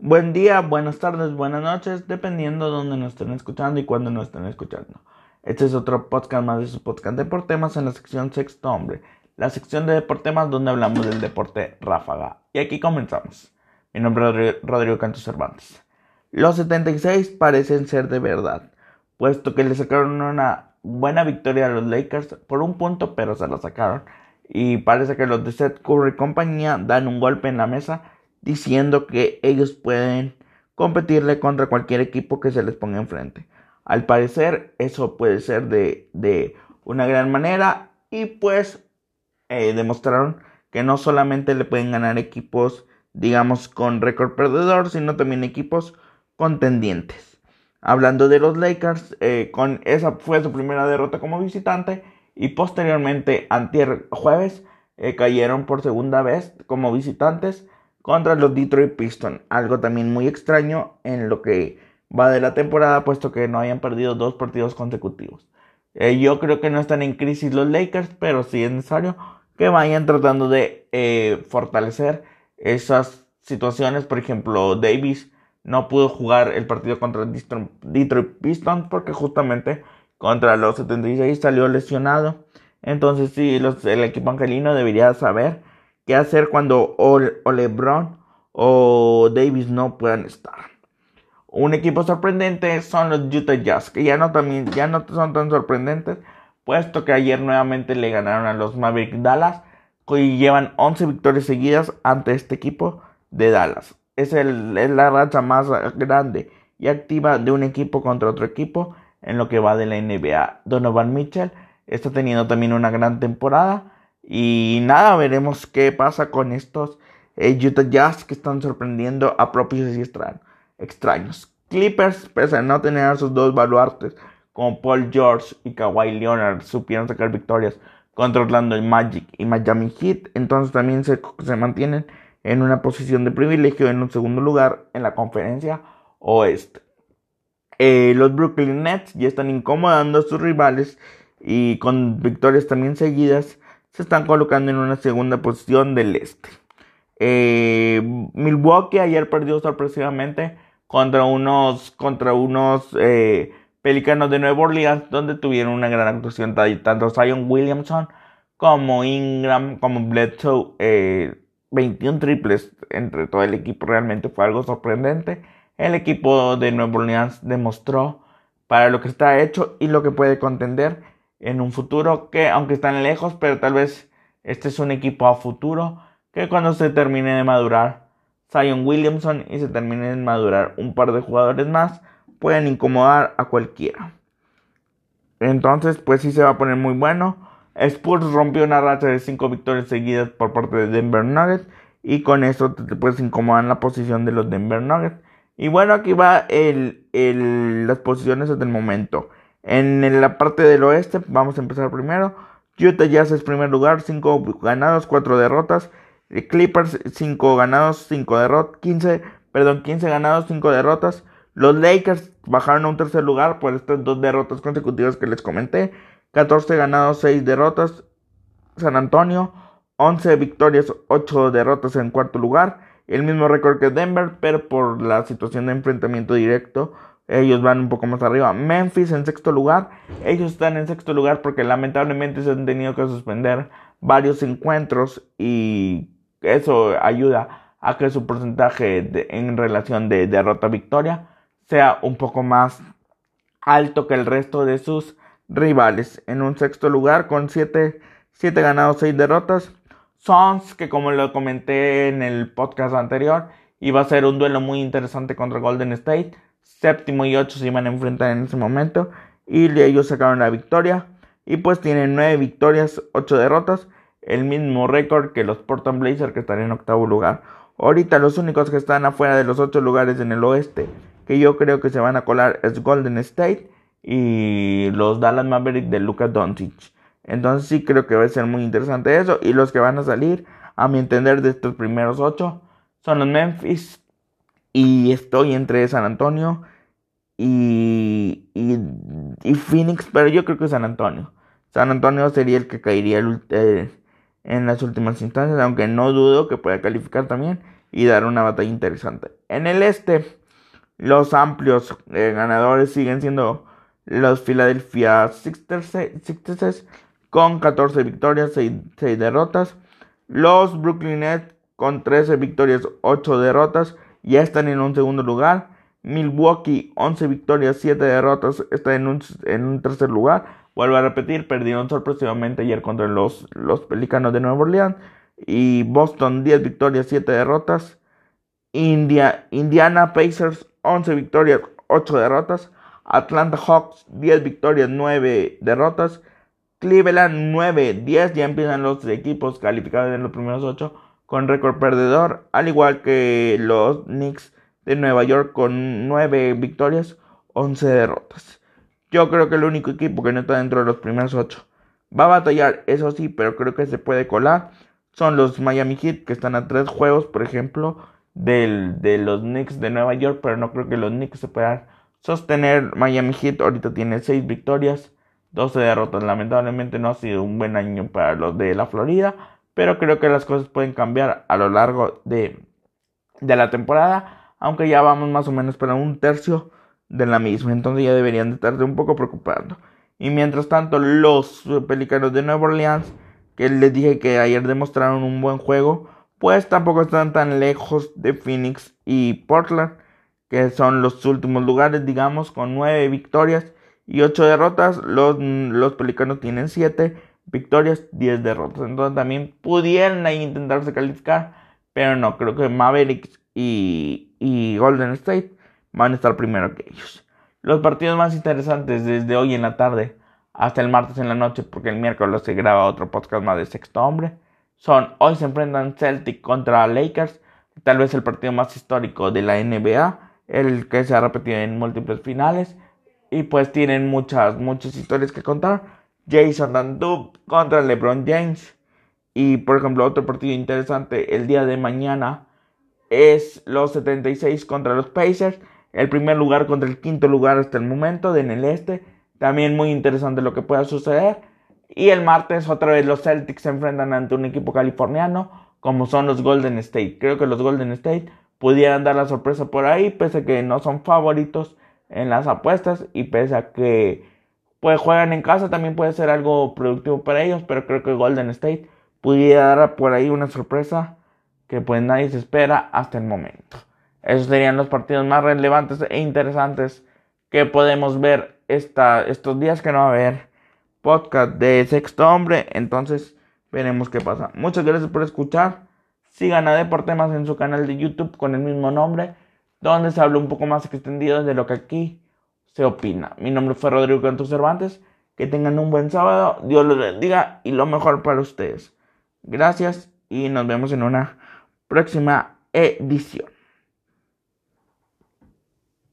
Buen día, buenas tardes, buenas noches, dependiendo de dónde nos estén escuchando y cuándo nos estén escuchando. Este es otro podcast más de su podcast de deportemas en la sección Sexto Hombre, la sección de deportemas donde hablamos del deporte ráfaga. Y aquí comenzamos. Mi nombre es Rodrigo Canto Cervantes. Los 76 parecen ser de verdad, puesto que le sacaron una buena victoria a los Lakers por un punto, pero se la sacaron. Y parece que los de Seth Curry y compañía dan un golpe en la mesa diciendo que ellos pueden competirle contra cualquier equipo que se les ponga enfrente. Al parecer eso puede ser de, de una gran manera y pues eh, demostraron que no solamente le pueden ganar equipos digamos con récord perdedor, sino también equipos contendientes. Hablando de los Lakers, eh, con esa fue su primera derrota como visitante y posteriormente antier jueves eh, cayeron por segunda vez como visitantes contra los Detroit Pistons. Algo también muy extraño en lo que va de la temporada, puesto que no hayan perdido dos partidos consecutivos. Eh, yo creo que no están en crisis los Lakers, pero sí es necesario que vayan tratando de eh, fortalecer esas situaciones. Por ejemplo, Davis no pudo jugar el partido contra Detroit Pistons porque justamente contra los 76 salió lesionado. Entonces sí, los, el equipo angelino debería saber qué hacer cuando o, LeBron o Davis no puedan estar. Un equipo sorprendente son los Utah Jazz, que ya no, también, ya no son tan sorprendentes, puesto que ayer nuevamente le ganaron a los Mavericks Dallas, y llevan 11 victorias seguidas ante este equipo de Dallas. Es, el, es la racha más grande y activa de un equipo contra otro equipo en lo que va de la NBA. Donovan Mitchell está teniendo también una gran temporada y nada, veremos qué pasa con estos eh, Utah Jazz que están sorprendiendo a propios y extraños. Clippers, pese a no tener a sus dos baluartes como Paul George y Kawhi Leonard, supieron sacar victorias contra Orlando Magic y Miami Heat. Entonces también se, se mantienen en una posición de privilegio en un segundo lugar en la conferencia oeste. Eh, los Brooklyn Nets ya están incomodando a sus rivales y con victorias también seguidas se están colocando en una segunda posición del este. Eh, Milwaukee ayer perdió sorpresivamente contra unos, contra unos eh, Pelicanos de Nueva Orleans, donde tuvieron una gran actuación tanto Zion Williamson como Ingram, como Bledsoe. 21 eh, triples entre todo el equipo realmente fue algo sorprendente. El equipo de Nueva Orleans demostró para lo que está hecho y lo que puede contender en un futuro que aunque están lejos, pero tal vez este es un equipo a futuro que cuando se termine de madurar Zion Williamson y se termine de madurar un par de jugadores más, pueden incomodar a cualquiera. Entonces, pues sí se va a poner muy bueno. Spurs rompió una racha de 5 victorias seguidas por parte de Denver Nuggets y con eso te, puedes en la posición de los Denver Nuggets. Y bueno, aquí va el, el, las posiciones hasta el momento. En la parte del oeste, vamos a empezar primero. Utah Jazz es primer lugar, 5 ganados, 4 derrotas. Clippers, 5 ganados, 5 derrotas. 15, perdón, 15 ganados, 5 derrotas. Los Lakers bajaron a un tercer lugar por estas dos derrotas consecutivas que les comenté. 14 ganados, 6 derrotas. San Antonio, 11 victorias, 8 derrotas en cuarto lugar. El mismo récord que Denver, pero por la situación de enfrentamiento directo ellos van un poco más arriba. Memphis en sexto lugar. Ellos están en sexto lugar porque lamentablemente se han tenido que suspender varios encuentros y eso ayuda a que su porcentaje en relación de derrota-victoria sea un poco más alto que el resto de sus rivales. En un sexto lugar con 7 ganados, 6 derrotas. Sons, que como lo comenté en el podcast anterior, iba a ser un duelo muy interesante contra Golden State séptimo y ocho se iban a enfrentar en ese momento y ellos sacaron la victoria y pues tienen nueve victorias, ocho derrotas, el mismo récord que los Portland Blazers que están en octavo lugar. Ahorita los únicos que están afuera de los ocho lugares en el oeste que yo creo que se van a colar es Golden State y los Dallas Mavericks de Luka Doncic. Entonces sí creo que va a ser muy interesante eso y los que van a salir a mi entender de estos primeros ocho son los Memphis y estoy entre San Antonio y, y, Phoenix, pero yo creo que San Antonio. San Antonio sería el que caería eh, en las últimas instancias, aunque no dudo que pueda calificar también. y dar una batalla interesante. En el este, los amplios eh, ganadores siguen siendo los Philadelphia Sixers con 14 victorias, 6, 6 derrotas. Los Brooklyn Nets con 13 victorias, 8 derrotas, ya están en un segundo lugar. Milwaukee, 11 victorias, 7 derrotas, está en un, en un tercer lugar. Vuelvo a repetir, perdieron sorpresivamente ayer contra los, los Pelicanos de Nueva Orleans. Y Boston, 10 victorias, 7 derrotas. India, Indiana Pacers, 11 victorias, 8 derrotas. Atlanta Hawks, 10 victorias, 9 derrotas. Cleveland 9, 10 ya empiezan los equipos calificados en los primeros 8 con récord perdedor, al igual que los Knicks de Nueva York con 9 victorias, 11 derrotas. Yo creo que el único equipo que no está dentro de los primeros 8 va a batallar, eso sí, pero creo que se puede colar. Son los Miami Heat que están a 3 juegos, por ejemplo, del, de los Knicks de Nueva York, pero no creo que los Knicks se puedan sostener. Miami Heat ahorita tiene 6 victorias, 12 derrotas. Lamentablemente no ha sido un buen año para los de la Florida, pero creo que las cosas pueden cambiar a lo largo de, de la temporada, aunque ya vamos más o menos para un tercio de la misma, entonces ya deberían de estarse un poco preocupando. Y mientras tanto, los Pelicanos de Nueva Orleans, que les dije que ayer demostraron un buen juego, pues tampoco están tan lejos de Phoenix y Portland, que son los últimos lugares, digamos, con nueve victorias y 8 derrotas. Los, los Pelicanos tienen 7 victorias, 10 derrotas. Entonces también pudieran ahí intentarse calificar, pero no, creo que Mavericks y, Golden State van a estar primero que ellos. Los partidos más interesantes desde hoy en la tarde hasta el martes en la noche, porque el miércoles se graba otro podcast más de sexto hombre, son hoy se enfrentan Celtic contra Lakers, tal vez el partido más histórico de la NBA, el que se ha repetido en múltiples finales y pues tienen muchas, muchas historias que contar. Jason Dandub contra LeBron James. Y por ejemplo, otro partido interesante el día de mañana es los 76 contra los Pacers. El primer lugar contra el quinto lugar hasta el momento en el este. También muy interesante lo que pueda suceder. Y el martes otra vez los Celtics se enfrentan ante un equipo californiano como son los Golden State. Creo que los Golden State pudieran dar la sorpresa por ahí, pese a que no son favoritos en las apuestas y pese a que pues juegan en casa también puede ser algo productivo para ellos, pero creo que Golden State pudiera dar por ahí una sorpresa que pues nadie se espera hasta el momento. Esos serían los partidos más relevantes e interesantes que podemos ver esta, estos días que no va a haber podcast de Sexto Hombre, entonces veremos qué pasa. Muchas gracias por escuchar. Sigan a Deportemas en su canal de YouTube con el mismo nombre donde se habla un poco más extendido de lo que aquí se opina. Mi nombre fue Rodrigo Cantos Cervantes. Que tengan un buen sábado, Dios los bendiga y lo mejor para ustedes. Gracias y nos vemos en una próxima edición.